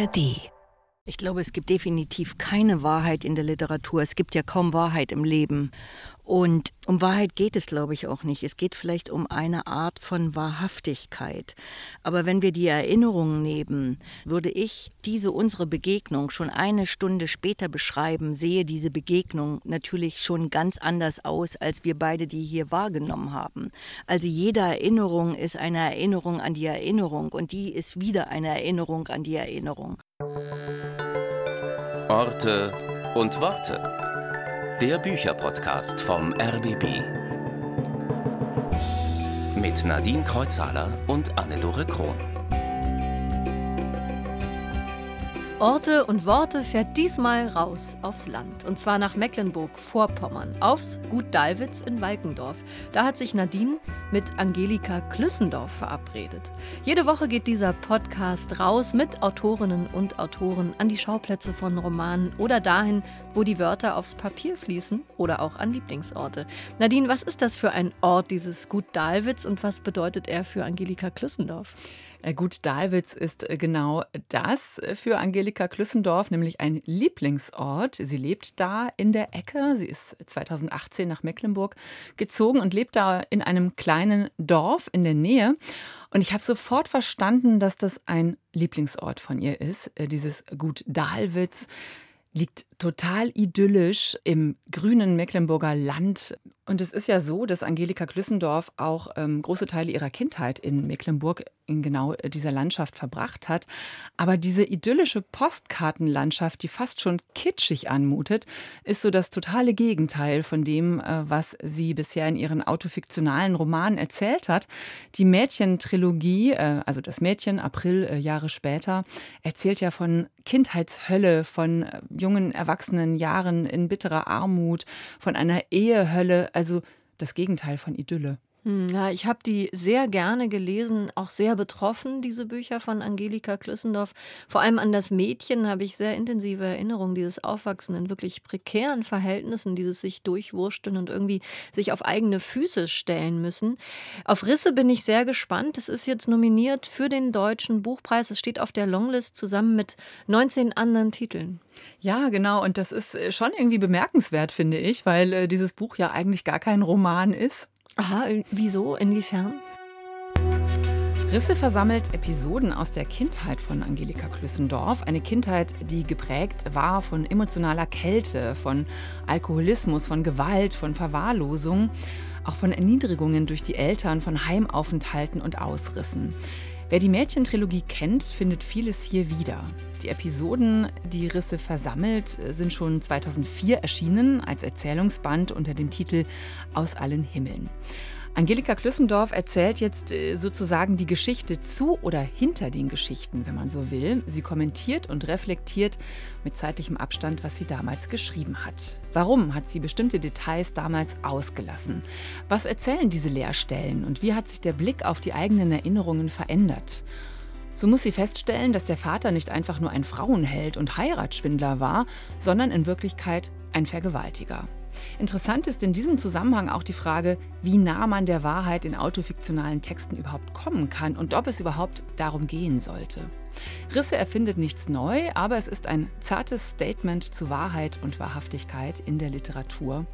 ARD ich glaube, es gibt definitiv keine Wahrheit in der Literatur. Es gibt ja kaum Wahrheit im Leben. Und um Wahrheit geht es, glaube ich, auch nicht. Es geht vielleicht um eine Art von Wahrhaftigkeit. Aber wenn wir die Erinnerungen nehmen, würde ich diese unsere Begegnung schon eine Stunde später beschreiben, sehe diese Begegnung natürlich schon ganz anders aus, als wir beide die hier wahrgenommen haben. Also jede Erinnerung ist eine Erinnerung an die Erinnerung und die ist wieder eine Erinnerung an die Erinnerung. Orte und Worte. Der Bücherpodcast vom RBB. Mit Nadine Kreuzhaler und Anne-Dore Krohn. Orte und Worte fährt diesmal raus aufs Land. Und zwar nach Mecklenburg-Vorpommern, aufs Gut Dalwitz in Walkendorf. Da hat sich Nadine mit Angelika Klüssendorf verabredet. Jede Woche geht dieser Podcast raus mit Autorinnen und Autoren an die Schauplätze von Romanen oder dahin, wo die Wörter aufs Papier fließen oder auch an Lieblingsorte. Nadine, was ist das für ein Ort, dieses Gut Dalwitz, und was bedeutet er für Angelika Klüssendorf? Äh, gut, Dahlwitz ist äh, genau das für Angelika Klüssendorf, nämlich ein Lieblingsort. Sie lebt da in der Ecke. Sie ist 2018 nach Mecklenburg gezogen und lebt da in einem kleinen Dorf in der Nähe. Und ich habe sofort verstanden, dass das ein Lieblingsort von ihr ist, äh, dieses Gut Dahlwitz liegt total idyllisch im grünen Mecklenburger Land. Und es ist ja so, dass Angelika Klüssendorf auch ähm, große Teile ihrer Kindheit in Mecklenburg in genau äh, dieser Landschaft verbracht hat. Aber diese idyllische Postkartenlandschaft, die fast schon kitschig anmutet, ist so das totale Gegenteil von dem, äh, was sie bisher in ihren autofiktionalen Romanen erzählt hat. Die Mädchentrilogie, äh, also das Mädchen, April, äh, Jahre später, erzählt ja von Kindheitshölle, von äh, jungen Erwachsenen erwachsenen Jahren in bitterer Armut, von einer Ehehölle, also das Gegenteil von Idylle. Hm, ja, ich habe die sehr gerne gelesen, auch sehr betroffen, diese Bücher von Angelika Klüssendorf. Vor allem an das Mädchen habe ich sehr intensive Erinnerungen, dieses Aufwachsen in wirklich prekären Verhältnissen, dieses sich durchwursteln und irgendwie sich auf eigene Füße stellen müssen. Auf Risse bin ich sehr gespannt. Es ist jetzt nominiert für den Deutschen Buchpreis. Es steht auf der Longlist zusammen mit 19 anderen Titeln. Ja, genau. Und das ist äh, schon irgendwie bemerkenswert, finde ich, weil äh, dieses Buch ja eigentlich gar kein Roman ist. Aha, wieso? Inwiefern? Risse versammelt Episoden aus der Kindheit von Angelika Klüssendorf. Eine Kindheit, die geprägt war von emotionaler Kälte, von Alkoholismus, von Gewalt, von Verwahrlosung, auch von Erniedrigungen durch die Eltern, von Heimaufenthalten und Ausrissen. Wer die Mädchentrilogie kennt, findet vieles hier wieder. Die Episoden, die Risse versammelt, sind schon 2004 erschienen als Erzählungsband unter dem Titel Aus allen Himmeln. Angelika Klüssendorf erzählt jetzt äh, sozusagen die Geschichte zu oder hinter den Geschichten, wenn man so will. Sie kommentiert und reflektiert mit zeitlichem Abstand, was sie damals geschrieben hat. Warum hat sie bestimmte Details damals ausgelassen? Was erzählen diese Leerstellen und wie hat sich der Blick auf die eigenen Erinnerungen verändert? So muss sie feststellen, dass der Vater nicht einfach nur ein Frauenheld und Heiratsschwindler war, sondern in Wirklichkeit ein Vergewaltiger. Interessant ist in diesem Zusammenhang auch die Frage, wie nah man der Wahrheit in autofiktionalen Texten überhaupt kommen kann und ob es überhaupt darum gehen sollte. Risse erfindet nichts neu, aber es ist ein zartes Statement zu Wahrheit und Wahrhaftigkeit in der Literatur.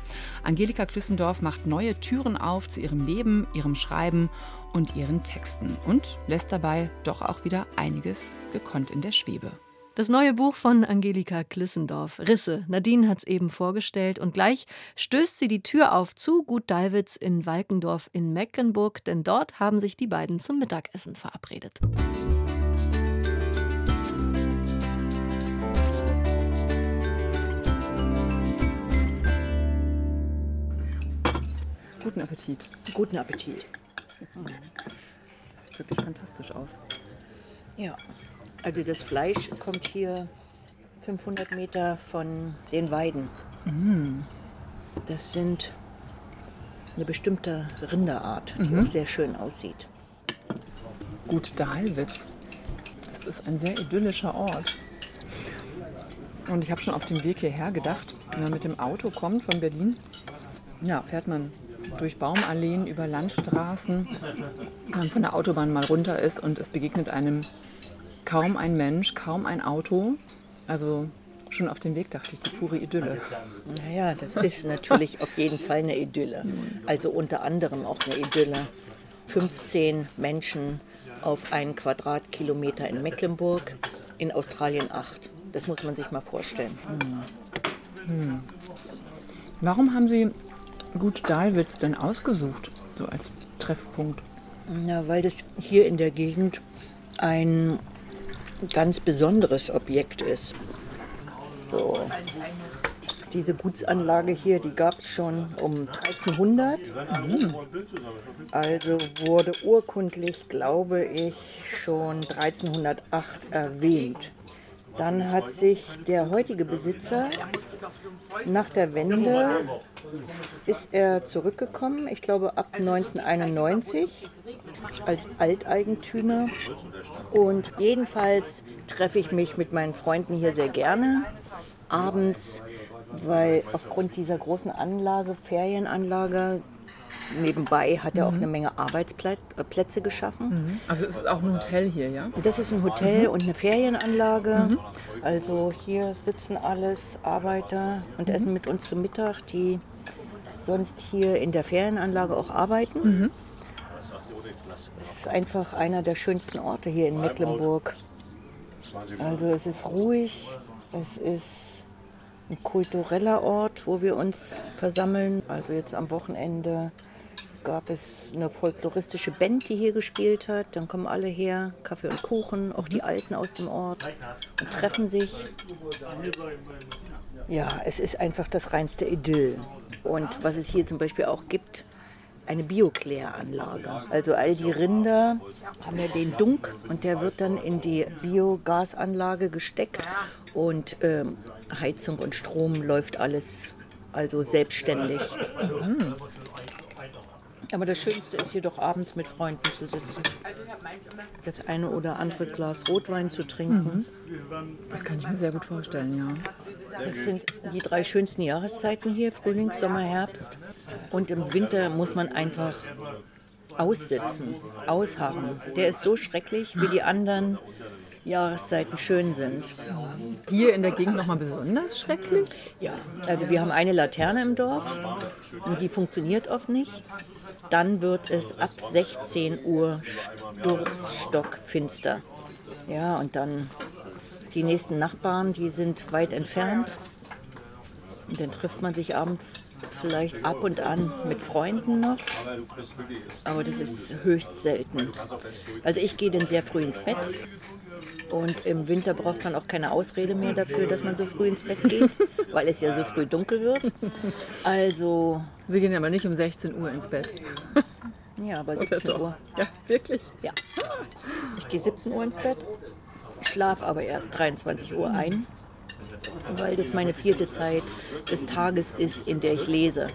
Angelika Klüssendorf macht neue Türen auf zu ihrem Leben, ihrem Schreiben und ihren Texten und lässt dabei doch auch wieder einiges gekonnt in der Schwebe. Das neue Buch von Angelika Klissendorf, Risse. Nadine hat es eben vorgestellt und gleich stößt sie die Tür auf zu Gut Dalwitz in Walkendorf in Mecklenburg, denn dort haben sich die beiden zum Mittagessen verabredet. Guten Appetit. Guten Appetit. Das sieht wirklich fantastisch aus. Ja. Also das Fleisch kommt hier 500 Meter von den Weiden. Mm. Das sind eine bestimmte Rinderart, die mhm. auch sehr schön aussieht. Gut Dahlwitz. Das ist ein sehr idyllischer Ort. Und ich habe schon auf dem Weg hierher gedacht, wenn man mit dem Auto kommt von Berlin, ja, fährt man durch Baumalleen über Landstraßen, wenn man von der Autobahn mal runter ist und es begegnet einem Kaum ein Mensch, kaum ein Auto. Also schon auf dem Weg dachte ich, die pure Idylle. Naja, das ist natürlich auf jeden Fall eine Idylle. Also unter anderem auch eine Idylle. 15 Menschen auf einen Quadratkilometer in Mecklenburg, in Australien 8. Das muss man sich mal vorstellen. Warum haben Sie Gut Dahlwitz denn ausgesucht, so als Treffpunkt? Ja, weil das hier in der Gegend ein ganz besonderes Objekt ist. So. Diese Gutsanlage hier, die gab es schon um 1300. Also wurde urkundlich, glaube ich, schon 1308 erwähnt. Dann hat sich der heutige Besitzer nach der Wende ist er zurückgekommen, ich glaube ab 1991 als Alteigentümer. Und jedenfalls treffe ich mich mit meinen Freunden hier sehr gerne abends, weil aufgrund dieser großen Anlage, Ferienanlage, nebenbei hat er auch eine Menge Arbeitsplätze geschaffen. Also es ist auch ein Hotel hier, ja? Das ist ein Hotel und eine Ferienanlage. Also hier sitzen alles Arbeiter und essen mit uns zu Mittag, die sonst hier in der Ferienanlage auch arbeiten. Es ist einfach einer der schönsten Orte hier in Mecklenburg. Also es ist ruhig, es ist ein kultureller Ort, wo wir uns versammeln. Also jetzt am Wochenende gab es eine folkloristische Band, die hier gespielt hat. Dann kommen alle her, Kaffee und Kuchen, auch die Alten aus dem Ort und treffen sich. Ja, es ist einfach das reinste Idyll. Und was es hier zum Beispiel auch gibt, eine Biokläranlage. Also all die Rinder haben ja den Dunk und der wird dann in die Biogasanlage gesteckt und ähm, Heizung und Strom läuft alles also selbstständig. Aber das Schönste ist jedoch abends mit Freunden zu sitzen. Das eine oder andere Glas Rotwein zu trinken. Das kann ich mir sehr gut vorstellen, ja. Das sind die drei schönsten Jahreszeiten hier, Frühling, Sommer, Herbst. Und im Winter muss man einfach aussitzen, ausharren. Der ist so schrecklich, wie die anderen Jahreszeiten schön sind. Hier in der Gegend nochmal besonders schrecklich? Ja, also wir haben eine Laterne im Dorf und die funktioniert oft nicht. Dann wird es ab 16 Uhr sturzstockfinster. Ja, und dann die nächsten Nachbarn, die sind weit entfernt. Und dann trifft man sich abends vielleicht ab und an mit Freunden noch. Aber das ist höchst selten. Also ich gehe dann sehr früh ins Bett. Und im Winter braucht man auch keine Ausrede mehr dafür, dass man so früh ins Bett geht, weil es ja so früh dunkel wird. Also, Sie gehen aber nicht um 16 Uhr ins Bett. ja, aber 17 Uhr. Ja, wirklich? Ja. Ich gehe 17 Uhr ins Bett, schlafe aber erst 23 Uhr ein, weil das meine vierte Zeit des Tages ist, in der ich lese.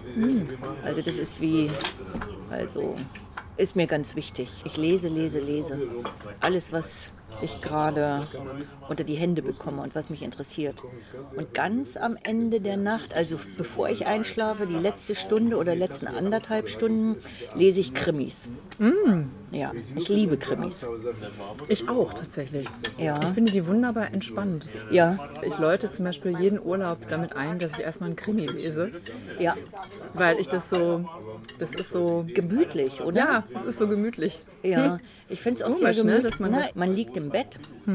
Also das ist wie, also ist mir ganz wichtig. Ich lese, lese, lese. Alles, was ich gerade unter die Hände bekomme und was mich interessiert. Und ganz am Ende der Nacht, also bevor ich einschlafe, die letzte Stunde oder letzten anderthalb Stunden, lese ich Krimis. Ja, ich liebe Krimis. Ich auch tatsächlich. Ja. Ich finde die wunderbar entspannt. Ja, Ich läute zum Beispiel jeden Urlaub damit ein, dass ich erstmal einen Krimi lese, ja, weil ich das so, das ist so, gemütlich, oder? ja, das ist so gemütlich. Ja, ich finde es auch Komisch, sehr ne, gemütlich. dass man Na, das- man liegt im Bett,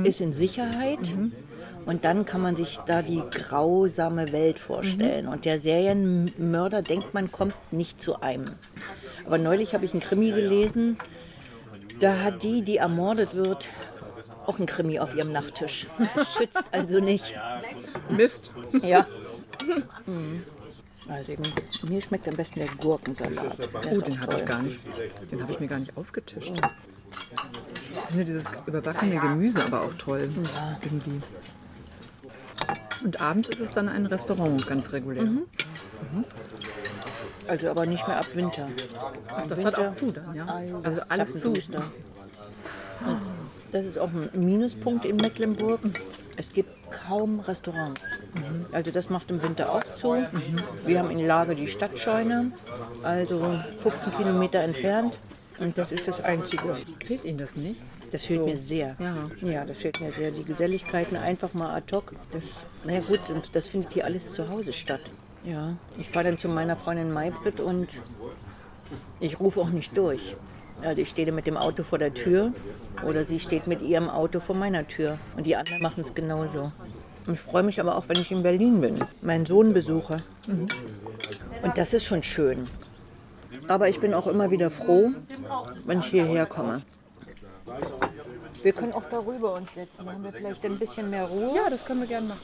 ist in Sicherheit und dann kann man sich da die grausame Welt vorstellen. Und der Serienmörder denkt, man kommt nicht zu einem. Aber neulich habe ich einen Krimi gelesen, da hat die, die ermordet wird, auch einen Krimi auf ihrem Nachttisch. Schützt also nicht. Mist. Ja. Mhm. Also eben, mir schmeckt am besten der Gurkensalat. Der Oh, den habe ich gar nicht. Den habe ich mir gar nicht aufgetischt. Ich finde dieses überbackene Gemüse aber auch toll. Irgendwie. Und abends ist es dann ein Restaurant, ganz regulär. Also aber nicht mehr ab Winter. Das hat auch zu dann, ja. Also alles zu. zappenduster. Das ist auch ein Minuspunkt in Mecklenburg. Es gibt kaum Restaurants. Also das macht im Winter auch zu. Wir haben in Lage die Stadtscheune, also 15 Kilometer entfernt. Und das ist das Einzige. Fehlt Ihnen das nicht? Das fehlt So. mir sehr. Ja. ja, das fehlt mir sehr. Die Geselligkeiten einfach mal ad hoc. Das, naja gut, und das findet hier alles zu Hause statt. Ja, ich fahre dann zu meiner Freundin Maybrit und ich rufe auch nicht durch. Also ich stehe mit dem Auto vor der Tür oder sie steht mit ihrem Auto vor meiner Tür. Und die anderen machen es genauso. Und ich freue mich aber auch, wenn ich in Berlin bin, meinen Sohn besuche. Und das ist schon schön. Aber ich bin auch immer wieder froh, wenn ich hierher komme. Wir können auch darüber uns setzen. Dann haben wir vielleicht ein bisschen mehr Ruhe. Ja, das können wir gerne machen.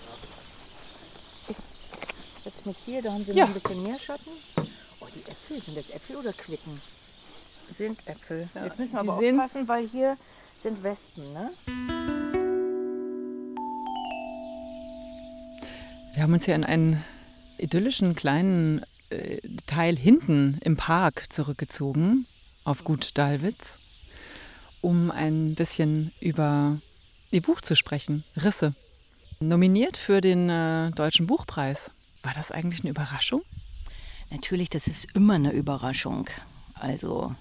Ich setze mich hier, da haben Sie Ja. noch ein bisschen mehr Schatten. Oh, die Äpfel, sind das Äpfel oder Quicken? Sind Äpfel. Jetzt müssen wir die aber sehen- aufpassen, weil hier sind Wespen, ne? Wir haben uns hier in einen idyllischen kleinen Teil hinten im Park zurückgezogen, auf Gut Dalwitz, um ein bisschen über Ihr Buch zu sprechen, Risse. Nominiert für den äh, Deutschen Buchpreis. War das eigentlich eine Überraschung? Natürlich, das ist immer eine Überraschung. Also,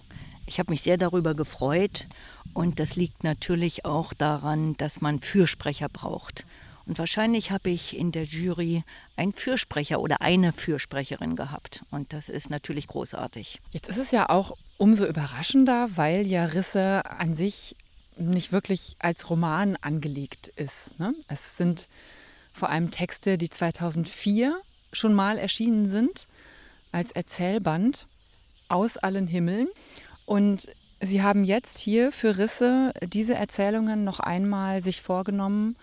ich habe mich sehr darüber gefreut und das liegt natürlich auch daran, dass man Fürsprecher braucht. Und wahrscheinlich habe ich in der Jury einen Fürsprecher oder eine Fürsprecherin gehabt. Und das ist natürlich großartig. Jetzt ist es ja auch umso überraschender, weil ja Risse an sich nicht wirklich als Roman angelegt ist. Ne? Es sind vor allem Texte, die 2004 schon mal erschienen sind, als Erzählband aus allen Himmeln. Und Sie haben jetzt hier für Risse diese Erzählungen noch einmal sich vorgenommen,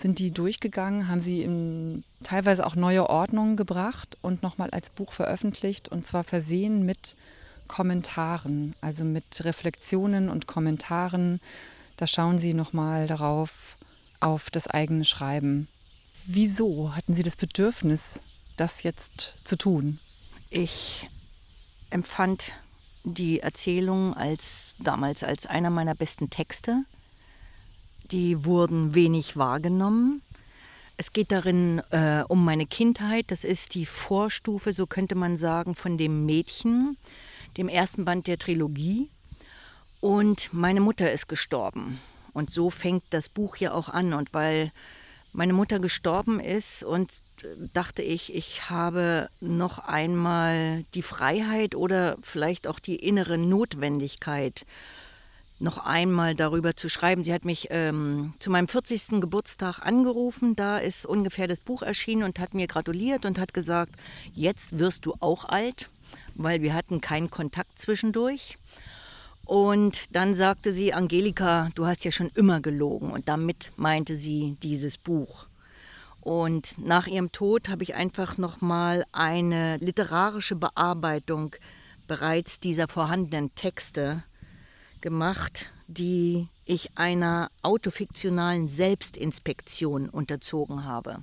sind die durchgegangen, haben sie in teilweise auch neue Ordnungen gebracht und nochmal als Buch veröffentlicht und zwar versehen mit Kommentaren, also mit Reflexionen und Kommentaren. Da schauen Sie nochmal darauf, auf das eigene Schreiben. Wieso hatten Sie das Bedürfnis, das jetzt zu tun? Ich empfand die Erzählung als damals als einer meiner besten Texte. Die wurden wenig wahrgenommen. Es geht darin äh, um meine Kindheit. Das ist die Vorstufe, so könnte man sagen, von dem Mädchen, dem ersten Band der Trilogie. Und meine Mutter ist gestorben. Und so fängt das Buch ja auch an. Und weil meine Mutter gestorben ist und äh, dachte ich, ich habe noch einmal die Freiheit oder vielleicht auch die innere Notwendigkeit, noch einmal darüber zu schreiben. Sie hat mich ähm, zu meinem 40. Geburtstag angerufen, da ist ungefähr das Buch erschienen und hat mir gratuliert und hat gesagt, jetzt wirst du auch alt, weil wir hatten keinen Kontakt zwischendurch. Und dann sagte sie, Angelika, du hast ja schon immer gelogen. Und damit meinte sie dieses Buch. Und nach ihrem Tod habe ich einfach nochmal eine literarische Bearbeitung bereits dieser vorhandenen Texte gemacht, die ich einer autofiktionalen Selbstinspektion unterzogen habe.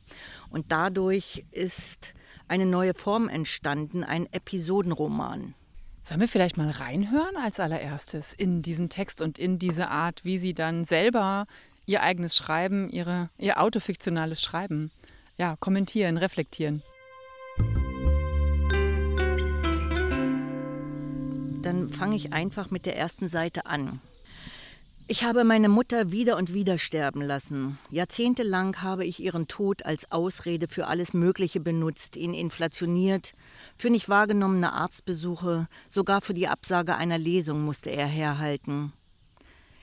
Und dadurch ist eine neue Form entstanden, ein Episodenroman. Sollen wir vielleicht mal reinhören als allererstes in diesen Text und in diese Art, wie Sie dann selber Ihr eigenes Schreiben, ihre, Ihr autofiktionales Schreiben, ja, kommentieren, reflektieren? Dann fange ich einfach mit der ersten Seite an. Ich habe meine Mutter wieder und wieder sterben lassen. Jahrzehntelang habe ich ihren Tod als Ausrede für alles Mögliche benutzt, ihn inflationiert, für nicht wahrgenommene Arztbesuche, sogar für die Absage einer Lesung musste er herhalten.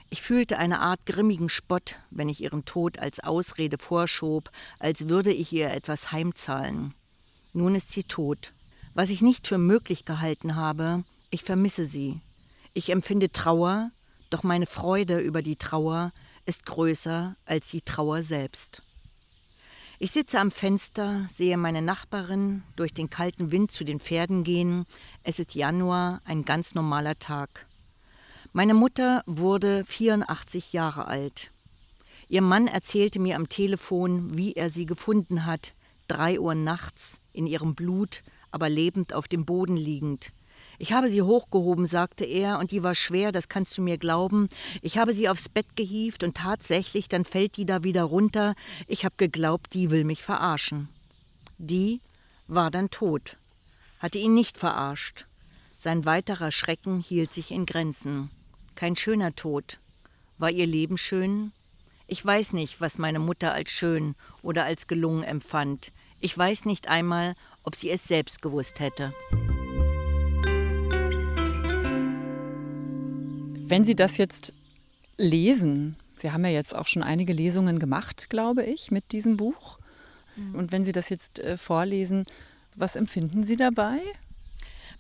Ich fühlte eine Art grimmigen Spott, wenn ich ihren Tod als Ausrede vorschob, als würde ich ihr etwas heimzahlen. Nun ist sie tot. Was ich nicht für möglich gehalten habe, ich vermisse sie. Ich empfinde Trauer, doch meine Freude über die Trauer ist größer als die Trauer selbst. Ich sitze am Fenster, sehe meine Nachbarin durch den kalten Wind zu den Pferden gehen. Es ist Januar, ein ganz normaler Tag. Meine Mutter wurde 84 Jahre alt. Ihr Mann erzählte mir am Telefon, wie er sie gefunden hat, drei Uhr nachts, in ihrem Blut, aber lebend auf dem Boden liegend. Ich habe sie hochgehoben, sagte er, und die war schwer, das kannst du mir glauben. Ich habe sie aufs Bett gehievt und tatsächlich, dann fällt die da wieder runter. Ich habe geglaubt, die will mich verarschen. Die war dann tot, hatte ihn nicht verarscht. Sein weiterer Schrecken hielt sich in Grenzen. Kein schöner Tod. War ihr Leben schön? Ich weiß nicht, was meine Mutter als schön oder als gelungen empfand. Ich weiß nicht einmal, ob sie es selbst gewusst hätte. Wenn Sie das jetzt lesen, Sie haben ja jetzt auch schon einige Lesungen gemacht, glaube ich, mit diesem Buch. Mhm. Und wenn Sie das jetzt äh, vorlesen, was empfinden Sie dabei?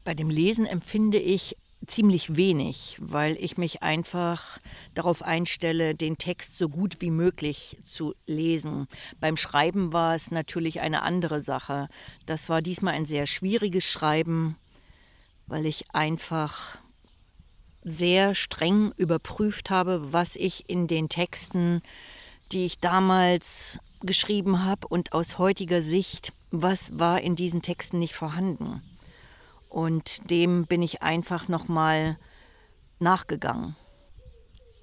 Bei dem Lesen empfinde ich ziemlich wenig, weil ich mich einfach darauf einstelle, den Text so gut wie möglich zu lesen. Beim Schreiben war es natürlich eine andere Sache. Das war diesmal ein sehr schwieriges Schreiben, weil ich einfach sehr streng überprüft habe, was ich in den Texten, die ich damals geschrieben habe und aus heutiger Sicht, was war in diesen Texten nicht vorhanden. Und dem bin ich einfach nochmal nachgegangen.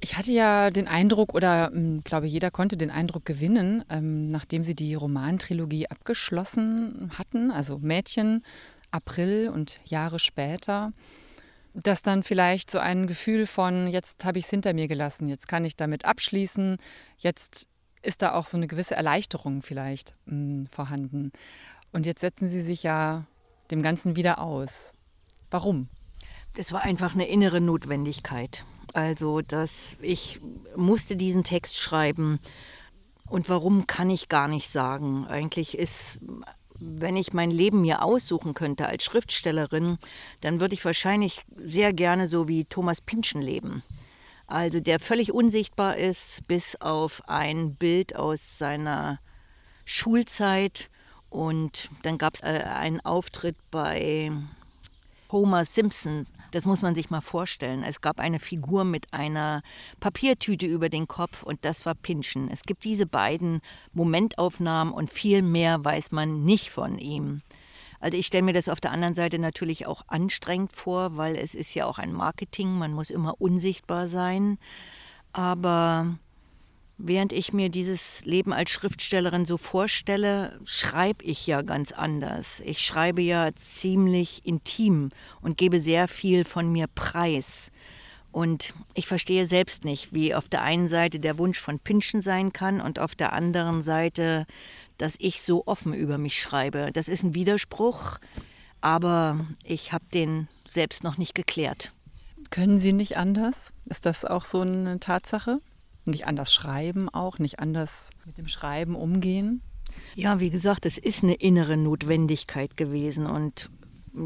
Ich hatte ja den Eindruck, oder ähm, glaube, jeder konnte den Eindruck gewinnen, ähm, nachdem sie die Romantrilogie abgeschlossen hatten, also Mädchen, April und Jahre später, dass dann vielleicht so ein Gefühl von, jetzt habe ich es hinter mir gelassen, jetzt kann ich damit abschließen, jetzt ist da auch so eine gewisse Erleichterung vielleicht mh, hm, vorhanden. Und jetzt setzen Sie sich ja dem Ganzen wieder aus. Warum? Das war einfach eine innere Notwendigkeit. Also, dass ich musste diesen Text schreiben. Und warum kann ich gar nicht sagen. Eigentlich ist wenn ich mein Leben mir aussuchen könnte als Schriftstellerin, dann würde ich wahrscheinlich sehr gerne so wie Thomas Pynchon leben. Also der völlig unsichtbar ist, bis auf ein Bild aus seiner Schulzeit. Und dann gab es äh, einen Auftritt bei Homer Simpson. Das muss man sich mal vorstellen. Es gab eine Figur mit einer Papiertüte über den Kopf und das war Pinchen. Es gibt diese beiden Momentaufnahmen und viel mehr weiß man nicht von ihm. Also ich stelle mir das auf der anderen Seite natürlich auch anstrengend vor, weil es ist ja auch ein Marketing, man muss immer unsichtbar sein. Aber Während ich mir dieses Leben als Schriftstellerin so vorstelle, schreibe ich ja ganz anders. Ich schreibe ja ziemlich intim und gebe sehr viel von mir preis. Und ich verstehe selbst nicht, wie auf der einen Seite der Wunsch von Pinschen sein kann und auf der anderen Seite, dass ich so offen über mich schreibe. Das ist ein Widerspruch, aber ich habe den selbst noch nicht geklärt. Können Sie nicht anders? Ist das auch so eine Tatsache? Nicht anders schreiben auch, nicht anders mit dem Schreiben umgehen? Ja, wie gesagt, es ist eine innere Notwendigkeit gewesen und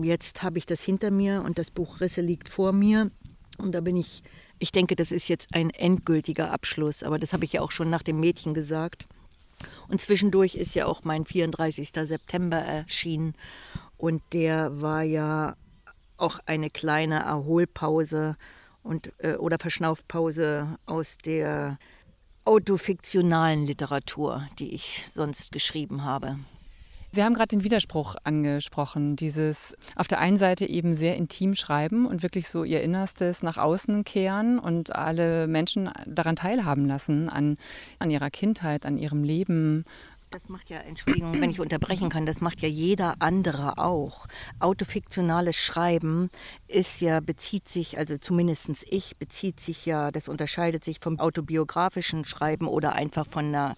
jetzt habe ich das hinter mir und das Buch Risse liegt vor mir und da bin ich, ich denke, das ist jetzt ein endgültiger Abschluss, aber das habe ich ja auch schon nach dem Mädchen gesagt. Und zwischendurch ist ja auch mein 34. September erschienen und der war ja auch eine kleine Erholpause und, äh, oder Verschnaufpause aus der autofiktionalen Literatur, die ich sonst geschrieben habe. Sie haben gerade den Widerspruch angesprochen, dieses auf der einen Seite eben sehr intim schreiben und wirklich so ihr Innerstes nach außen kehren und alle Menschen daran teilhaben lassen, an, an ihrer Kindheit, an ihrem Leben, das macht ja, Entschuldigung, wenn ich unterbrechen kann, das macht ja jeder andere auch. Autofiktionales Schreiben ist ja, bezieht sich, also zumindest ich, bezieht sich ja, das unterscheidet sich vom autobiografischen Schreiben oder einfach von einer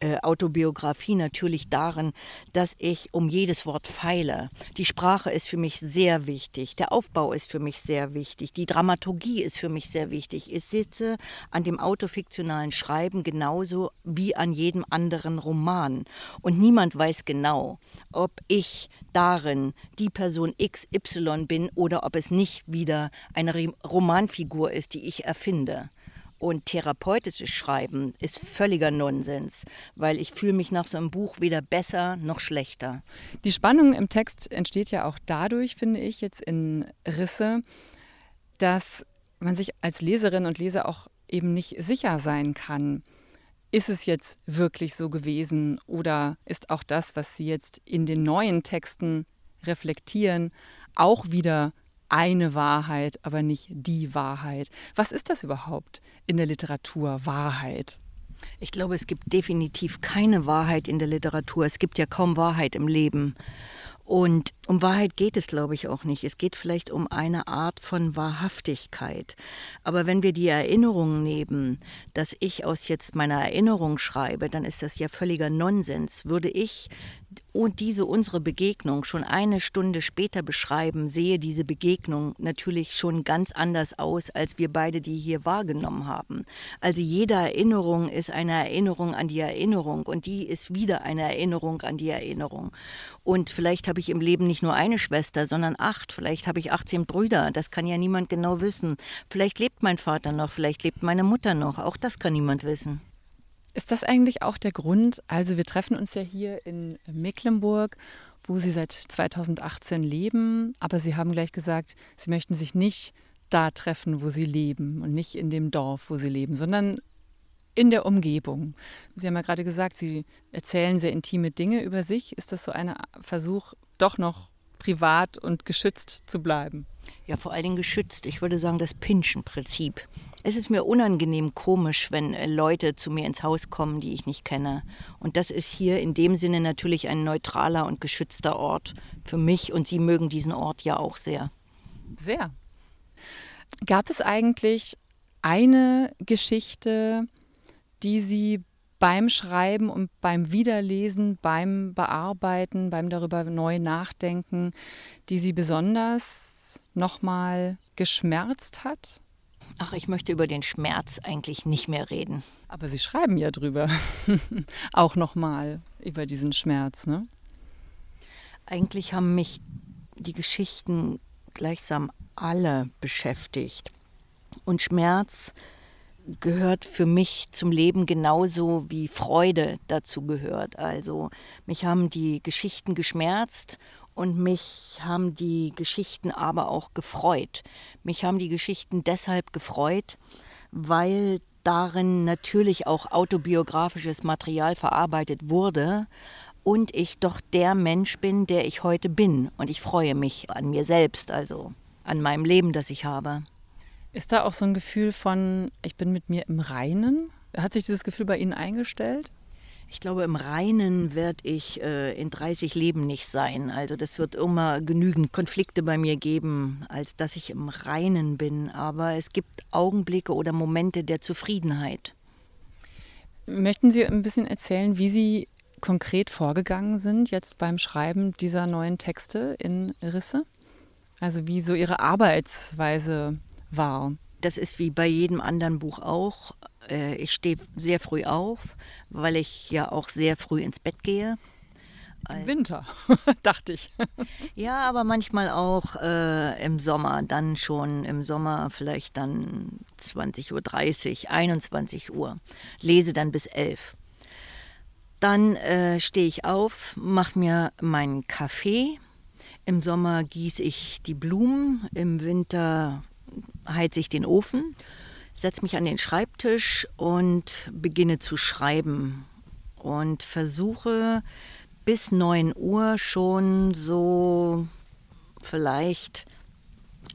äh, Autobiografie natürlich darin, dass ich um jedes Wort feile. Die Sprache ist für mich sehr wichtig, der Aufbau ist für mich sehr wichtig, die Dramaturgie ist für mich sehr wichtig. Ich sitze an dem autofiktionalen Schreiben genauso wie an jedem anderen Roman. Und niemand weiß genau, ob ich darin die Person XY bin oder ob es nicht wieder eine Romanfigur ist, die ich erfinde. Und therapeutisches Schreiben ist völliger Nonsens, weil ich fühle mich nach so einem Buch weder besser noch schlechter. Die Spannung im Text entsteht ja auch dadurch, finde ich, jetzt in Risse, dass man sich als Leserin und Leser auch eben nicht sicher sein kann ist es jetzt wirklich so gewesen oder ist auch das, was Sie jetzt in den neuen Texten reflektieren, auch wieder eine Wahrheit, aber nicht die Wahrheit? Was ist das überhaupt in der Literatur, Wahrheit? Ich glaube, es gibt definitiv keine Wahrheit in der Literatur. Es gibt ja kaum Wahrheit im Leben. Und um Wahrheit geht es, glaube ich, auch nicht. Es geht vielleicht um eine Art von Wahrhaftigkeit. Aber wenn wir die Erinnerung nehmen, dass ich aus jetzt meiner Erinnerung schreibe, dann ist das ja völliger Nonsens. Würde ich und diese unsere Begegnung schon eine Stunde später beschreiben, sehe diese Begegnung natürlich schon ganz anders aus, als wir beide die hier wahrgenommen haben. Also jede Erinnerung ist eine Erinnerung an die Erinnerung und die ist wieder eine Erinnerung an die Erinnerung. Und vielleicht habe ich im Leben nicht nur eine Schwester, sondern acht. Vielleicht habe ich 18 Brüder. Das kann ja niemand genau wissen. Vielleicht lebt mein Vater noch, vielleicht lebt meine Mutter noch. Auch das kann niemand wissen. Ist das eigentlich auch der Grund? Also wir treffen uns ja hier in Mecklenburg, wo Sie seit 2018 leben, aber Sie haben gleich gesagt, Sie möchten sich nicht da treffen, wo Sie leben und nicht in dem Dorf, wo Sie leben, sondern in der Umgebung. Sie haben ja gerade gesagt, Sie erzählen sehr intime Dinge über sich. Ist das so ein Versuch, doch noch privat und geschützt zu bleiben? Ja, vor allen Dingen geschützt. Ich würde sagen, das Pinschen-Prinzip. Es ist mir unangenehm komisch, wenn äh, Leute zu mir ins Haus kommen, die ich nicht kenne. Und das ist hier in dem Sinne natürlich ein neutraler und geschützter Ort für mich. Und Sie mögen diesen Ort ja auch sehr. Sehr. Gab es eigentlich eine Geschichte, die Sie beim Schreiben und beim Wiederlesen, beim Bearbeiten, beim darüber neu nachdenken, die Sie besonders nochmal geschmerzt hat? Ach, ich möchte über den Schmerz eigentlich nicht mehr reden. Aber Sie schreiben ja drüber. Auch nochmal über diesen Schmerz, ne? Eigentlich haben mich die Geschichten gleichsam alle beschäftigt. Und Schmerz gehört für mich zum Leben genauso wie Freude dazu gehört. Also mich haben die Geschichten geschmerzt und mich haben die Geschichten aber auch gefreut. Mich haben die Geschichten deshalb gefreut, weil darin natürlich auch autobiografisches Material verarbeitet wurde und ich doch der Mensch bin, der ich heute bin. Und ich freue mich an mir selbst, also an meinem Leben, das ich habe. Ist da auch so ein Gefühl von, ich bin mit mir im Reinen? Hat sich dieses Gefühl bei Ihnen eingestellt? Ich glaube, im Reinen werde ich äh, in 30 Leben nicht sein. Also das wird immer genügend Konflikte bei mir geben, als dass ich im Reinen bin. Aber es gibt Augenblicke oder Momente der Zufriedenheit. Möchten Sie ein bisschen erzählen, wie Sie konkret vorgegangen sind jetzt beim Schreiben dieser neuen Texte in Risse? Also wie so Ihre Arbeitsweise war? Das ist wie bei jedem anderen Buch auch. Äh, ich stehe sehr früh auf, weil ich ja auch sehr früh ins Bett gehe. Im Winter, dachte ich. Ja, aber manchmal auch äh, im Sommer, dann schon im Sommer vielleicht dann 20.30 Uhr, 21 Uhr. Lese dann bis 11. Dann äh, stehe ich auf, mache mir meinen Kaffee. Im Sommer gieße ich die Blumen, im Winter heize ich den Ofen setze mich an den Schreibtisch und beginne zu schreiben. Und versuche bis 9 Uhr schon so vielleicht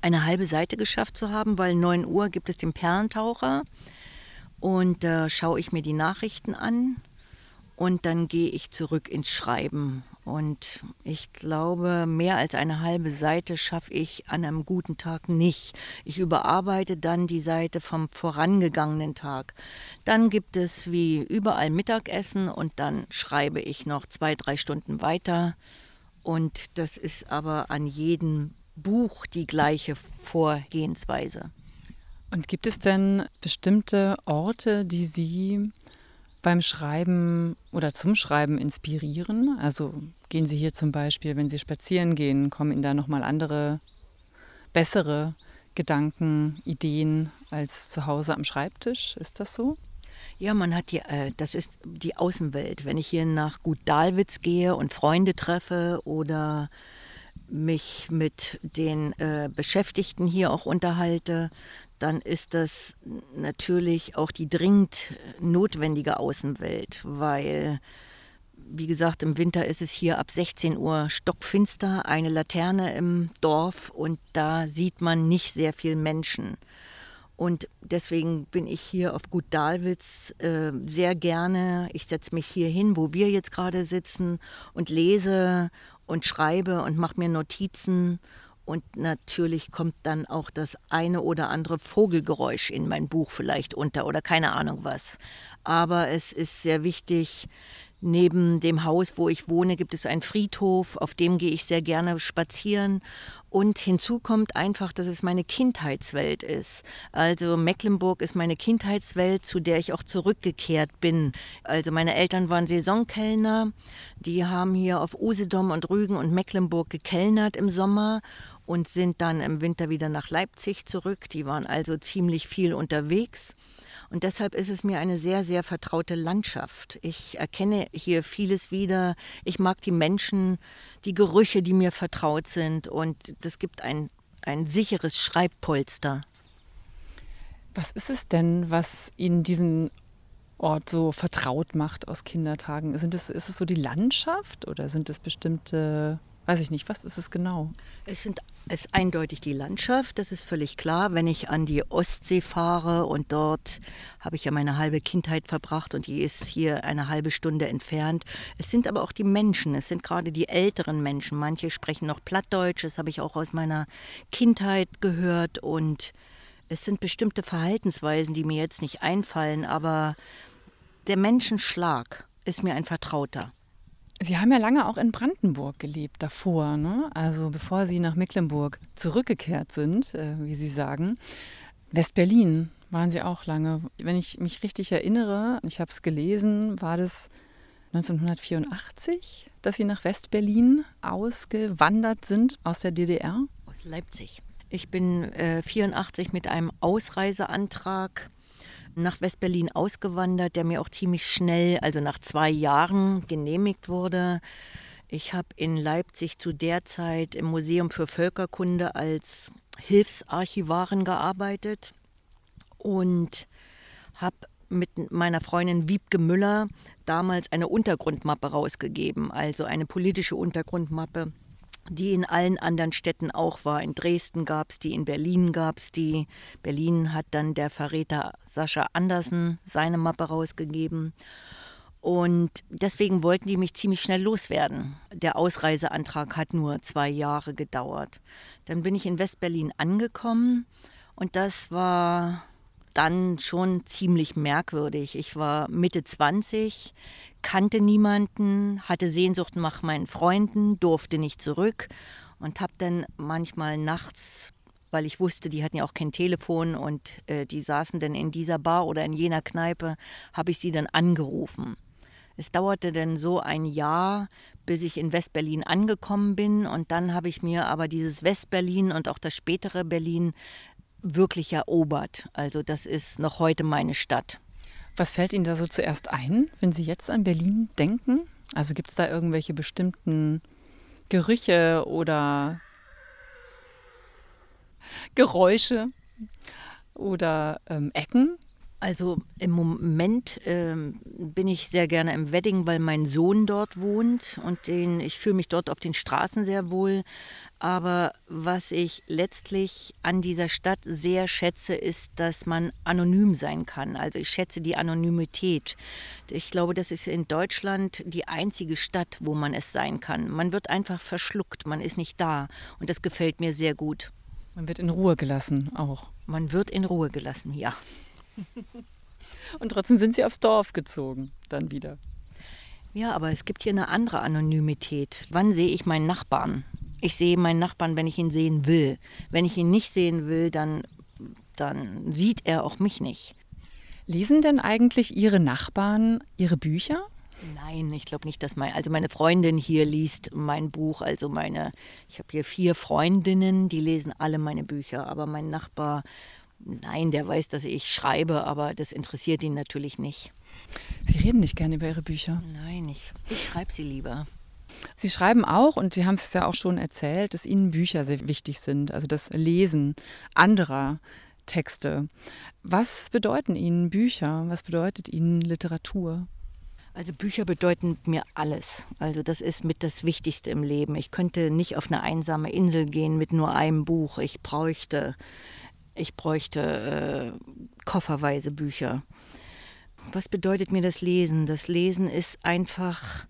eine halbe Seite geschafft zu haben, weil 9 Uhr gibt es den Perlentaucher und da äh, schaue ich mir die Nachrichten an und dann gehe ich zurück ins Schreiben und ich glaube, mehr als eine halbe Seite schaffe ich an einem guten Tag nicht. Ich überarbeite dann die Seite vom vorangegangenen Tag. Dann gibt es wie überall Mittagessen und dann schreibe ich noch zwei, drei Stunden weiter. Und das ist aber an jedem Buch die gleiche Vorgehensweise. Und gibt es denn bestimmte Orte, die Sie beim Schreiben oder zum Schreiben inspirieren? Also gehen Sie hier zum Beispiel, wenn Sie spazieren gehen, kommen Ihnen da nochmal andere, bessere Gedanken, Ideen als zu Hause am Schreibtisch? Ist das so? Ja, man hat die, äh, das ist die Außenwelt. Wenn ich hier nach Gut Dahlwitz gehe und Freunde treffe oder mich mit den äh, Beschäftigten hier auch unterhalte, dann ist das natürlich auch die dringend notwendige Außenwelt, weil, wie gesagt, im Winter ist es hier ab 16 Uhr stockfinster, eine Laterne im Dorf und da sieht man nicht sehr viel Menschen. Und deswegen bin ich hier auf Gut Dahlwitz äh, sehr gerne. Ich setze mich hier hin, wo wir jetzt gerade sitzen und lese und schreibe und mache mir Notizen. Und natürlich kommt dann auch das eine oder andere Vogelgeräusch in mein Buch vielleicht unter oder keine Ahnung was. Aber es ist sehr wichtig, Neben dem Haus, wo ich wohne, gibt es einen Friedhof, auf dem gehe ich sehr gerne spazieren. Und hinzu kommt einfach, dass es meine Kindheitswelt ist. Also Mecklenburg ist meine Kindheitswelt, zu der ich auch zurückgekehrt bin. Also meine Eltern waren Saisonkellner, die haben hier auf Usedom und Rügen und Mecklenburg gekellnert im Sommer und sind dann im Winter wieder nach Leipzig zurück. Die waren also ziemlich viel unterwegs. Und deshalb ist es mir eine sehr, sehr vertraute Landschaft. Ich erkenne hier vieles wieder. Ich mag die Menschen, die Gerüche, die mir vertraut sind. Und das gibt ein, ein sicheres Schreibpolster. Was ist es denn, was Ihnen diesen Ort so vertraut macht aus Kindertagen? Sind es, ist es so die Landschaft oder sind es bestimmte Weiß ich nicht, was ist es genau? Es sind, ist eindeutig die Landschaft, das ist völlig klar. Wenn ich an die Ostsee fahre und dort habe ich ja meine halbe Kindheit verbracht und die ist hier eine halbe Stunde entfernt. Es sind aber auch die Menschen, es sind gerade die älteren Menschen. Manche sprechen noch Plattdeutsch, das habe ich auch aus meiner Kindheit gehört und es sind bestimmte Verhaltensweisen, die mir jetzt nicht einfallen, aber der Menschenschlag ist mir ein Vertrauter. Sie haben ja lange auch in Brandenburg gelebt davor, ne? also bevor Sie nach Mecklenburg zurückgekehrt sind, äh, wie Sie sagen. West-Berlin waren Sie auch lange. Wenn ich mich richtig erinnere, ich habe es gelesen, war das 1984, dass Sie nach West-Berlin ausgewandert sind aus der DDR? Aus Leipzig. Ich bin äh, 84 mit einem Ausreiseantrag nach Westberlin ausgewandert, der mir auch ziemlich schnell, also nach zwei Jahren, genehmigt wurde. Ich habe in Leipzig zu der Zeit im Museum für Völkerkunde als Hilfsarchivarin gearbeitet und habe mit meiner Freundin Wiebke Müller damals eine Untergrundmappe rausgegeben, also eine politische Untergrundmappe die in allen anderen Städten auch war. In Dresden gab es die, in Berlin gab es die. Berlin hat dann der Verräter Sascha Andersen seine Mappe rausgegeben. Und deswegen wollten die mich ziemlich schnell loswerden. Der Ausreiseantrag hat nur zwei Jahre gedauert. Dann bin ich in Westberlin angekommen und das war dann schon ziemlich merkwürdig. Ich war Mitte 20, kannte niemanden, hatte Sehnsucht nach meinen Freunden, durfte nicht zurück und habe dann manchmal nachts, weil ich wusste, die hatten ja auch kein Telefon und äh, die saßen dann in dieser Bar oder in jener Kneipe, habe ich sie dann angerufen. Es dauerte dann so ein Jahr, bis ich in Westberlin angekommen bin und dann habe ich mir aber dieses Westberlin und auch das spätere Berlin wirklich erobert. Also das ist noch heute meine Stadt. Was fällt Ihnen da so zuerst ein, wenn Sie jetzt an Berlin denken? Also gibt es da irgendwelche bestimmten Gerüche oder Geräusche oder ähm, Ecken, also im Moment ähm, bin ich sehr gerne im Wedding, weil mein Sohn dort wohnt und den, ich fühle mich dort auf den Straßen sehr wohl. Aber was ich letztlich an dieser Stadt sehr schätze, ist, dass man anonym sein kann. Also ich schätze die Anonymität. Ich glaube, das ist in Deutschland die einzige Stadt, wo man es sein kann. Man wird einfach verschluckt, man ist nicht da. Und das gefällt mir sehr gut. Man wird in Ruhe gelassen auch. Man wird in Ruhe gelassen, ja. Und trotzdem sind sie aufs Dorf gezogen, dann wieder. Ja, aber es gibt hier eine andere Anonymität. Wann sehe ich meinen Nachbarn? Ich sehe meinen Nachbarn, wenn ich ihn sehen will. Wenn ich ihn nicht sehen will, dann, dann sieht er auch mich nicht. Lesen denn eigentlich Ihre Nachbarn Ihre Bücher? Nein, ich glaube nicht, dass mein, also meine Freundin hier liest mein Buch, also meine, ich habe hier vier Freundinnen, die lesen alle meine Bücher, aber mein Nachbar Nein, der weiß, dass ich schreibe, aber das interessiert ihn natürlich nicht. Sie reden nicht gerne über Ihre Bücher? Nein, ich, ich schreibe sie lieber. Sie schreiben auch, und Sie haben es ja auch schon erzählt, dass Ihnen Bücher sehr wichtig sind, also das Lesen anderer Texte. Was bedeuten Ihnen Bücher? Was bedeutet Ihnen Literatur? Also Bücher bedeuten mir alles. Also das ist mit das Wichtigste im Leben. Ich könnte nicht auf eine einsame Insel gehen mit nur einem Buch. Ich bräuchte ich bräuchte äh, kofferweise Bücher. Was bedeutet mir das Lesen? Das Lesen ist einfach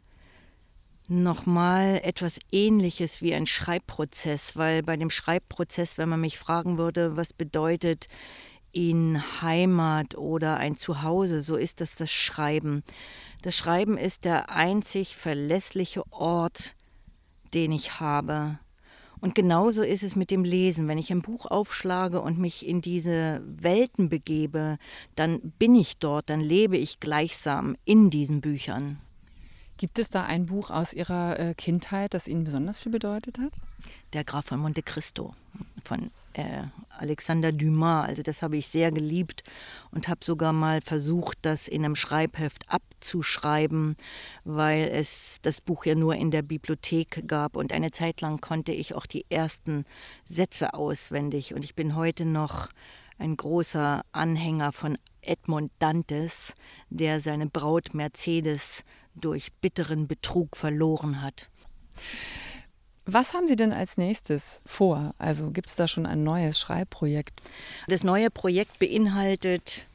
nochmal etwas Ähnliches wie ein Schreibprozess, weil bei dem Schreibprozess, wenn man mich fragen würde, was bedeutet in Heimat oder ein Zuhause, so ist das das Schreiben. Das Schreiben ist der einzig verlässliche Ort, den ich habe. Und genauso ist es mit dem Lesen. Wenn ich ein Buch aufschlage und mich in diese Welten begebe, dann bin ich dort, dann lebe ich gleichsam in diesen Büchern. Gibt es da ein Buch aus Ihrer äh, Kindheit, das Ihnen besonders viel bedeutet hat? Der Graf von Monte Cristo von äh, Alexander Dumas. Also das habe ich sehr geliebt und habe sogar mal versucht, das in einem Schreibheft abzuschreiben, weil es das Buch ja nur in der Bibliothek gab. Und eine Zeit lang konnte ich auch die ersten Sätze auswendig. Und ich bin heute noch ein großer Anhänger von Edmond Dantes, der seine Braut Mercedes durch bitteren Betrug verloren hat. Was haben Sie denn als nächstes vor? Also gibt es da schon ein neues Schreibprojekt? Das neue Projekt beinhaltet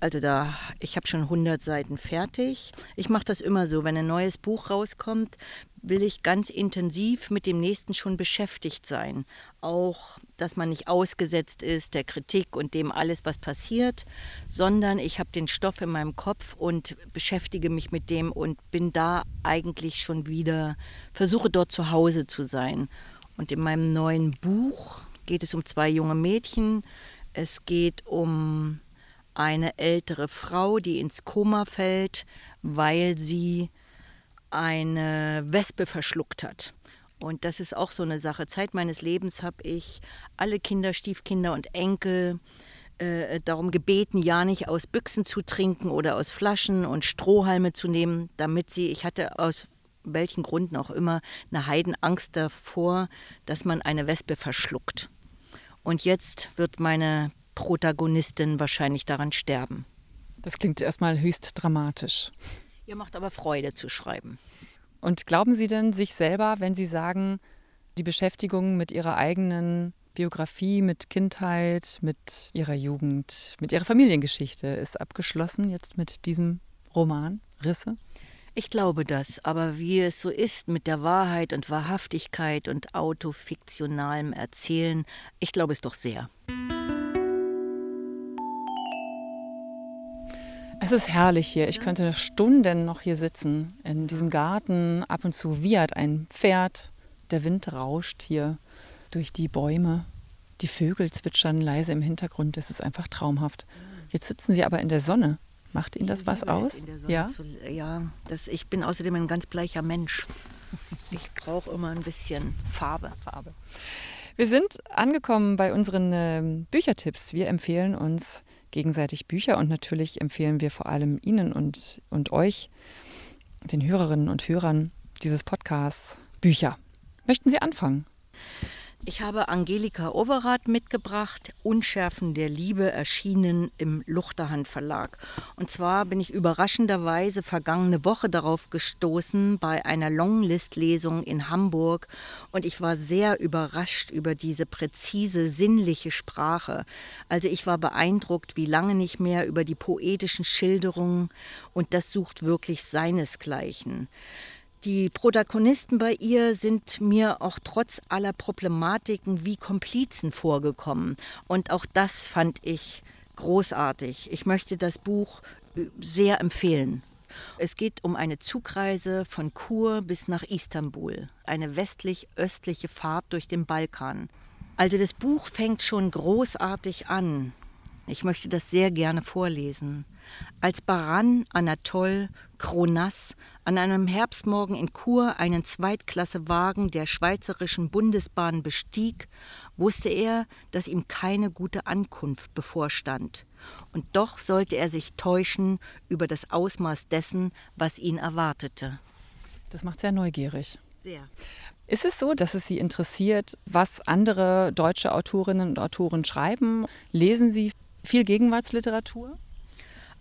also da, ich habe schon 100 Seiten fertig. Ich mache das immer so, wenn ein neues Buch rauskommt, will ich ganz intensiv mit dem nächsten schon beschäftigt sein. Auch, dass man nicht ausgesetzt ist der Kritik und dem alles, was passiert, sondern ich habe den Stoff in meinem Kopf und beschäftige mich mit dem und bin da eigentlich schon wieder, versuche dort zu Hause zu sein. Und in meinem neuen Buch geht es um zwei junge Mädchen. Es geht um eine ältere Frau, die ins Koma fällt, weil sie eine Wespe verschluckt hat. Und das ist auch so eine Sache. Zeit meines Lebens habe ich alle Kinder, Stiefkinder und Enkel äh, darum gebeten, ja nicht aus Büchsen zu trinken oder aus Flaschen und Strohhalme zu nehmen, damit sie, ich hatte aus welchen Gründen auch immer, eine Heidenangst davor, dass man eine Wespe verschluckt. Und jetzt wird meine Protagonistin wahrscheinlich daran sterben. Das klingt erstmal höchst dramatisch. Ihr macht aber Freude zu schreiben. Und glauben Sie denn sich selber, wenn Sie sagen, die Beschäftigung mit Ihrer eigenen Biografie, mit Kindheit, mit Ihrer Jugend, mit Ihrer Familiengeschichte ist abgeschlossen jetzt mit diesem Roman Risse? Ich glaube das, aber wie es so ist mit der Wahrheit und Wahrhaftigkeit und autofiktionalem Erzählen, ich glaube es doch sehr. Es ist herrlich hier. Ich könnte Stunden noch hier sitzen, in diesem Garten. Ab und zu wiehert ein Pferd. Der Wind rauscht hier durch die Bäume. Die Vögel zwitschern leise im Hintergrund. Es ist einfach traumhaft. Jetzt sitzen Sie aber in der Sonne. Macht Ihnen das was aus? Ja, zu, ja das, ich bin außerdem ein ganz bleicher Mensch. Ich brauche immer ein bisschen Farbe. Farbe. Wir sind angekommen bei unseren äh, Büchertipps. Wir empfehlen uns gegenseitig Bücher und natürlich empfehlen wir vor allem Ihnen und, und euch, den Hörerinnen und Hörern dieses Podcasts, Bücher. Möchten Sie anfangen? Ich habe Angelika Overath mitgebracht, Unschärfen der Liebe, erschienen im Luchterhand Verlag. Und zwar bin ich überraschenderweise vergangene Woche darauf gestoßen bei einer Longlist-Lesung in Hamburg und ich war sehr überrascht über diese präzise, sinnliche Sprache. Also ich war beeindruckt, wie lange nicht mehr über die poetischen Schilderungen und das sucht wirklich seinesgleichen. Die Protagonisten bei ihr sind mir auch trotz aller Problematiken wie Komplizen vorgekommen. Und auch das fand ich großartig. Ich möchte das Buch äh, sehr empfehlen. Es geht um eine Zugreise von Kur bis nach Istanbul, eine westlich-östliche Fahrt durch den Balkan. Also das Buch fängt schon großartig an. Ich möchte das sehr gerne vorlesen. Als Baran Anatol Kronas an einem Herbstmorgen in Chur einen Zweitklassewagen der Schweizerischen Bundesbahn bestieg, wusste er, dass ihm keine gute Ankunft bevorstand. Und doch sollte er sich täuschen über das Ausmaß dessen, was ihn erwartete. Das macht sehr neugierig. Sehr. Ist es so, dass es Sie interessiert, was andere deutsche Autorinnen und Autoren schreiben? Lesen Sie viel Gegenwartsliteratur?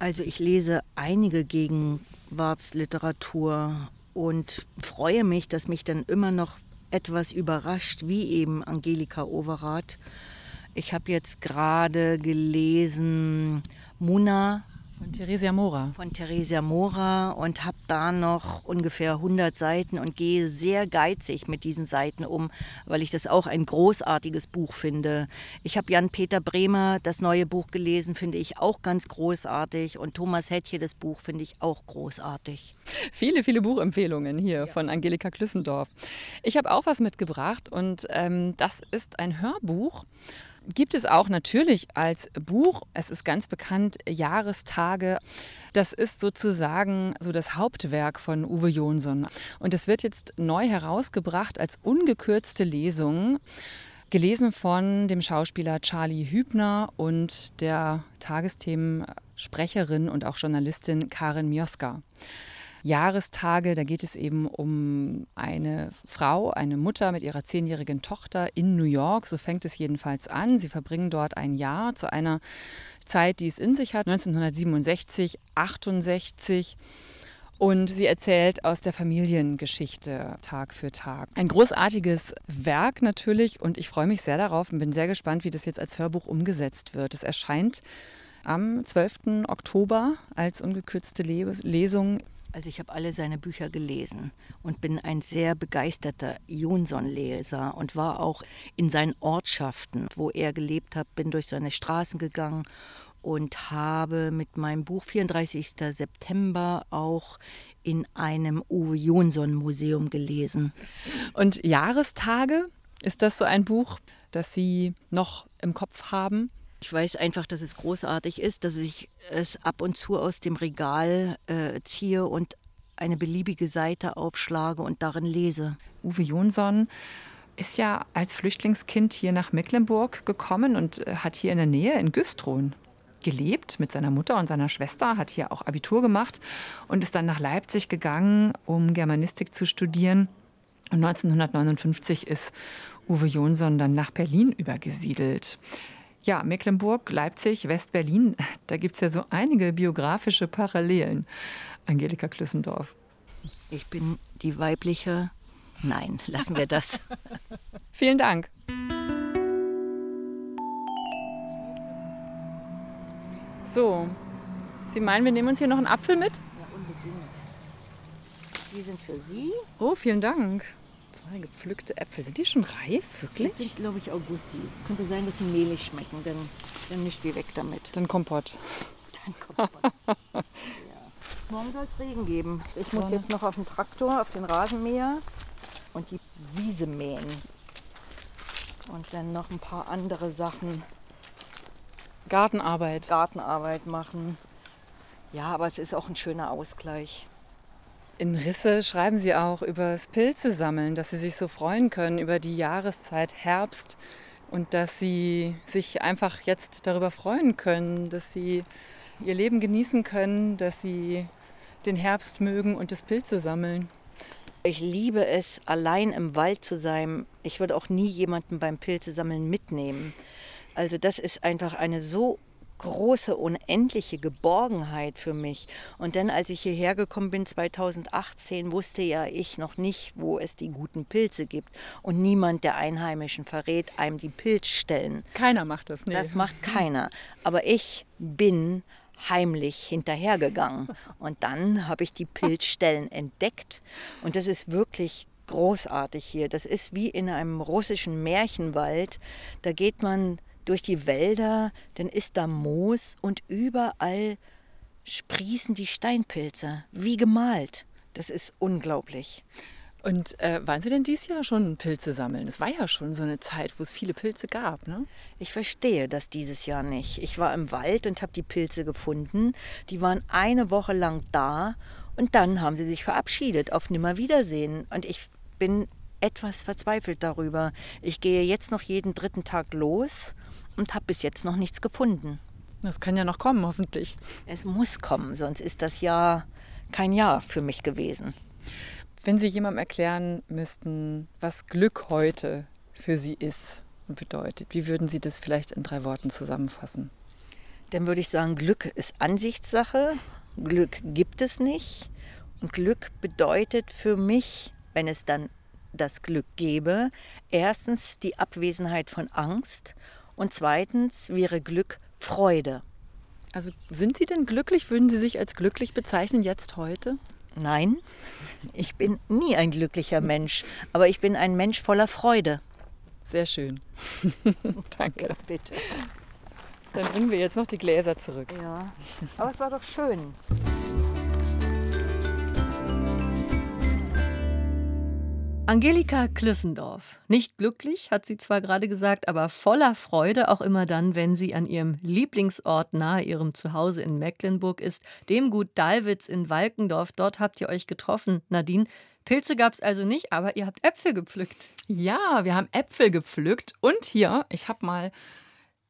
Also ich lese einige Gegenwartsliteratur und freue mich, dass mich dann immer noch etwas überrascht, wie eben Angelika Overath. Ich habe jetzt gerade gelesen Muna Von Theresia Mora. Von Theresia Mora und habe da noch ungefähr 100 Seiten und gehe sehr geizig mit diesen Seiten um, weil ich das auch ein großartiges Buch finde. Ich habe Jan-Peter Bremer das neue Buch gelesen, finde ich auch ganz großartig und Thomas Hettche das Buch finde ich auch großartig. Viele, viele Buchempfehlungen hier ja. von Angelika Klüssendorf. Ich habe auch was mitgebracht und ähm, das ist ein Hörbuch gibt es auch natürlich als Buch. Es ist ganz bekannt, Jahrestage. Das ist sozusagen so das Hauptwerk von Uwe Jonsson. Und es wird jetzt neu herausgebracht als ungekürzte Lesung. Gelesen von dem Schauspieler Charlie Hübner und der Tagesthemensprecherin und auch Journalistin Karin Mioska. Jahrestage. Da geht es eben um eine Frau, eine Mutter mit ihrer zehnjährigen Tochter in New York. So fängt es jedenfalls an. Sie verbringen dort ein Jahr zu einer Zeit, die es in sich hat, 1967, 68. Und sie erzählt aus der Familiengeschichte Tag für Tag. Ein großartiges Werk natürlich und ich freue mich sehr darauf und bin sehr gespannt, wie das jetzt als Hörbuch umgesetzt wird. Es erscheint am 12. Oktober als ungekürzte Lesung also ich habe alle seine Bücher gelesen und bin ein sehr begeisterter Jonsson-Leser und war auch in seinen Ortschaften, wo er gelebt hat, bin durch seine Straßen gegangen und habe mit meinem Buch 34. September auch in einem Uwe Jonsson Museum gelesen. Und Jahrestage, ist das so ein Buch, das Sie noch im Kopf haben? Ich weiß einfach, dass es großartig ist, dass ich es ab und zu aus dem Regal äh, ziehe und eine beliebige Seite aufschlage und darin lese. Uwe Jonsson ist ja als Flüchtlingskind hier nach Mecklenburg gekommen und äh, hat hier in der Nähe in Güstrow gelebt mit seiner Mutter und seiner Schwester, hat hier auch Abitur gemacht und ist dann nach Leipzig gegangen, um Germanistik zu studieren. Und 1959 ist Uwe Jonsson dann nach Berlin übergesiedelt. Ja, Mecklenburg, Leipzig, West-Berlin, da gibt es ja so einige biografische Parallelen. Angelika Klüssendorf. Ich bin die weibliche. Nein, lassen wir das. Vielen Dank. So, Sie meinen, wir nehmen uns hier noch einen Apfel mit? Ja, unbedingt. Die sind für Sie. Oh, vielen Dank. Zwei gepflückte Äpfel. Sind die schon reif, wirklich? Das sind, glaube ich, Augustis. Könnte sein, dass sie mehlig schmecken, dann, dann nicht wie weg damit. Dann Kompott. Dann Kompott. ja. Morgen soll es Regen geben. Ich muss jetzt noch auf den Traktor, auf den Rasenmäher und die Wiese mähen. Und dann noch ein paar andere Sachen. Gartenarbeit. Gartenarbeit machen. Ja, aber es ist auch ein schöner Ausgleich. In Risse schreiben Sie auch über das Pilze sammeln, dass Sie sich so freuen können über die Jahreszeit Herbst und dass Sie sich einfach jetzt darüber freuen können, dass Sie Ihr Leben genießen können, dass Sie den Herbst mögen und das Pilze sammeln. Ich liebe es, allein im Wald zu sein. Ich würde auch nie jemanden beim Pilze sammeln mitnehmen. Also das ist einfach eine so große, unendliche Geborgenheit für mich. Und dann, als ich hierher gekommen bin, 2018, wusste ja ich noch nicht, wo es die guten Pilze gibt. Und niemand der Einheimischen verrät einem die Pilzstellen. Keiner macht das, nee. Das macht keiner. Aber ich bin heimlich hinterhergegangen. Und dann habe ich die Pilzstellen entdeckt. Und das ist wirklich großartig hier. Das ist wie in einem russischen Märchenwald. Da geht man durch die Wälder, dann ist da Moos und überall sprießen die Steinpilze, wie gemalt. Das ist unglaublich. Und äh, waren Sie denn dieses Jahr schon Pilze sammeln? Es war ja schon so eine Zeit, wo es viele Pilze gab, ne? Ich verstehe das dieses Jahr nicht. Ich war im Wald und habe die Pilze gefunden. Die waren eine Woche lang da und dann haben sie sich verabschiedet auf Nimmerwiedersehen. Und ich bin etwas verzweifelt darüber. Ich gehe jetzt noch jeden dritten Tag los und habe bis jetzt noch nichts gefunden. Das kann ja noch kommen, hoffentlich. Es muss kommen, sonst ist das Jahr kein Jahr für mich gewesen. Wenn Sie jemandem erklären müssten, was Glück heute für Sie ist und bedeutet, wie würden Sie das vielleicht in drei Worten zusammenfassen? Dann würde ich sagen, Glück ist Ansichtssache. Glück gibt es nicht. Und Glück bedeutet für mich, wenn es dann das Glück gäbe, erstens die Abwesenheit von Angst und zweitens wäre Glück Freude. Also sind Sie denn glücklich? Würden Sie sich als glücklich bezeichnen jetzt heute? Nein, ich bin nie ein glücklicher Mensch, aber ich bin ein Mensch voller Freude. Sehr schön. Danke. Ja, bitte. Dann bringen wir jetzt noch die Gläser zurück. Ja, aber es war doch schön. Angelika Klüssendorf. Nicht glücklich, hat sie zwar gerade gesagt, aber voller Freude auch immer dann, wenn sie an ihrem Lieblingsort nahe ihrem Zuhause in Mecklenburg ist, dem Gut Dalwitz in Walkendorf. Dort habt ihr euch getroffen, Nadine. Pilze gab es also nicht, aber ihr habt Äpfel gepflückt. Ja, wir haben Äpfel gepflückt und hier, ich habe mal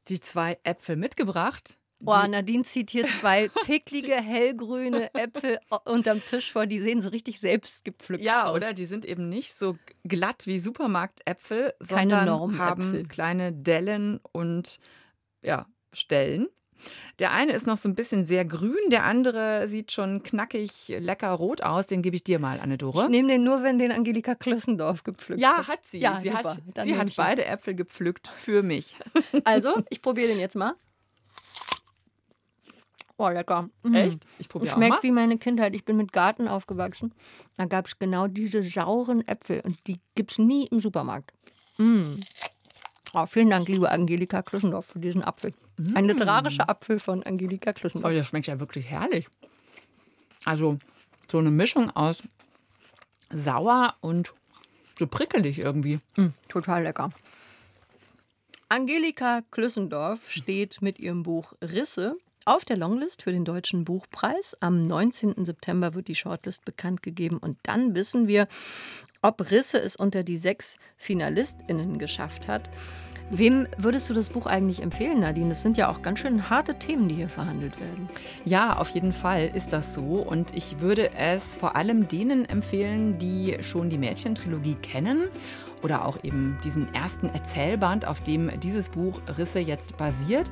die zwei Äpfel mitgebracht. Boah, Nadine zieht hier zwei picklige, hellgrüne Äpfel unterm Tisch vor. Die sehen so richtig selbst gepflückt ja, aus. oder? Die sind eben nicht so glatt wie Supermarktäpfel, sondern haben kleine Dellen und ja, Stellen. Der eine ist noch so ein bisschen sehr grün, der andere sieht schon knackig, lecker rot aus. Den gebe ich dir mal, Ich Anne-Dore. nehme den nur, wenn den Angelika Klüssendorf gepflückt Ja, hat. hat sie. Ja, sie super. hat, Dann sie hat ich beide Äpfel gepflückt für mich. Also, ich probiere den jetzt mal. Oh, lecker. Mm. Echt? Ich probiere Schmeckt mal. wie meine Kindheit. Ich bin mit Garten aufgewachsen. Da gab es genau diese sauren Äpfel und die gibt es nie im Supermarkt. Mm. Oh, vielen Dank, liebe Angelika Klüssendorf, für diesen Apfel. Ein literarischer Apfel von Angelika Oh, Klüssendorf. das schmeckt ja wirklich herrlich. Also so eine Mischung aus sauer und so prickelig irgendwie. Mm, total lecker. Angelika Klüssendorf steht mit ihrem Buch Risse auf der Longlist für den Deutschen Buchpreis. Am 19. September wird die Shortlist bekannt gegeben und dann wissen wir, ob Risse es unter die sechs FinalistInnen geschafft hat. Wem würdest du das Buch eigentlich empfehlen, Nadine? Es sind ja auch ganz schön harte Themen, die hier verhandelt werden. Ja, auf jeden Fall ist das so. Und ich würde es vor allem denen empfehlen, die schon die Mädchentrilogie kennen oder auch eben diesen ersten Erzählband, auf dem dieses Buch Risse jetzt basiert.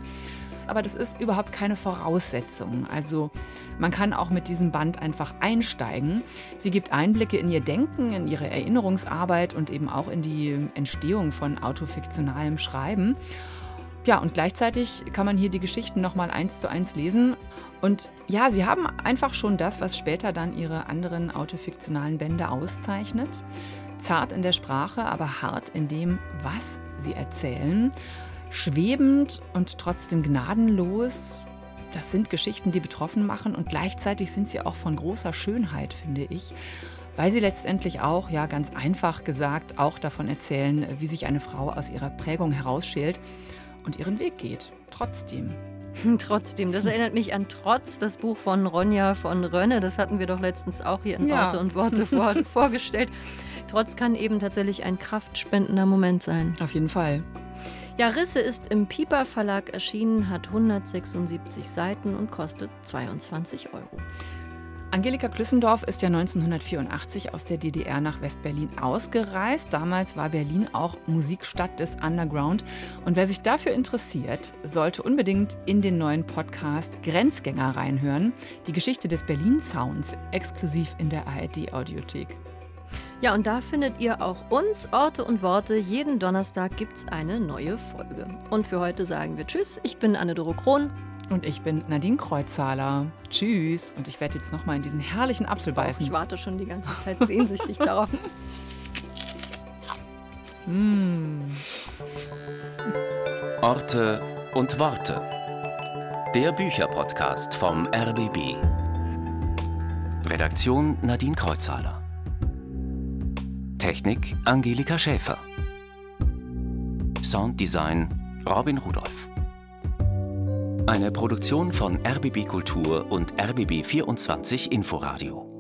Aber das ist überhaupt keine Voraussetzung. Also man kann auch mit diesem Band einfach einsteigen. Sie gibt Einblicke in ihr Denken, in ihre Erinnerungsarbeit und eben auch in die Entstehung von autofiktionalem Schreiben. Ja, und gleichzeitig kann man hier die Geschichten nochmal eins zu eins lesen. Und ja, sie haben einfach schon das, was später dann ihre anderen autofiktionalen Bände auszeichnet. Zart in der Sprache, aber hart in dem, was sie erzählen. Schwebend und trotzdem gnadenlos. Das sind Geschichten, die betroffen machen und gleichzeitig sind sie auch von großer Schönheit, finde ich weil sie letztendlich auch, ja ganz einfach gesagt, auch davon erzählen, wie sich eine Frau aus ihrer Prägung herausschält und ihren Weg geht. Trotzdem. Trotzdem, das erinnert mich an Trotz, das Buch von Ronja von Rönne. Das hatten wir doch letztens auch hier in Ja. Worte und Worte vor, vorgestellt. Trotz kann eben tatsächlich ein kraftspendender Moment sein. Auf jeden Fall. Ja, Risse ist im Piper Verlag erschienen, hat 176 Seiten und kostet 22 Euro. Angelika Klüssendorf ist ja 1984 aus der DDR nach Westberlin ausgereist. Damals war Berlin auch Musikstadt des Underground. Und wer sich dafür interessiert, sollte unbedingt in den neuen Podcast Grenzgänger reinhören. Die Geschichte des Berlin Sounds, exklusiv in der ARD Audiothek. Ja, und da findet ihr auch uns, Orte und Worte. Jeden Donnerstag gibt es eine neue Folge. Und für heute sagen wir Tschüss. Ich bin Anne-Doro Krohn. Und ich bin Nadine Kreuzzahler. Tschüss. Und ich werde jetzt nochmal in diesen herrlichen Apfel beißen. Ich warte schon die ganze Zeit sehnsüchtig darauf. Mm. Orte und Worte. Der Bücherpodcast vom RBB. Redaktion Nadine Kreuzhaler. Technik Angelika Schäfer. Sounddesign Robin Rudolph. Eine Produktion von RBB Kultur und RBB 24 Inforadio.